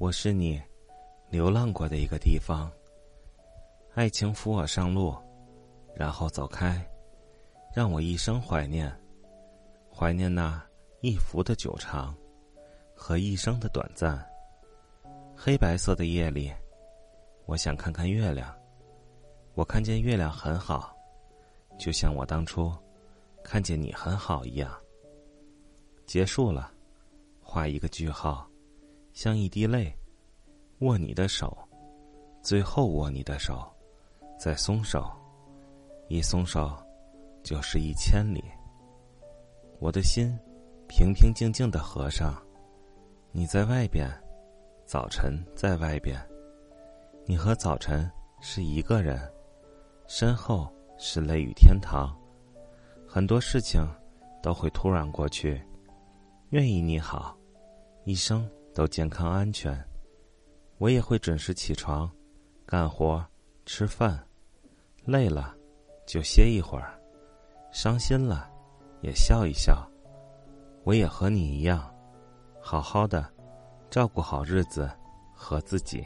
我是你流浪过的一个地方。爱情扶我上路，然后走开，让我一生怀念，怀念那一幅的久长和一生的短暂。黑白色的夜里，我想看看月亮。我看见月亮很好，就像我当初看见你很好一样。结束了，画一个句号，像一滴泪，握你的手，最后握你的手，再松手，一松手就是一千里。我的心平平静静的合上，你在外边，早晨在外边，你和早晨是一个人。身后是雷雨天堂，很多事情都会突然过去。愿意你好，一生都健康安全。我也会准时起床，干活、吃饭，累了就歇一会儿，伤心了也笑一笑。我也和你一样，好好的照顾好日子和自己。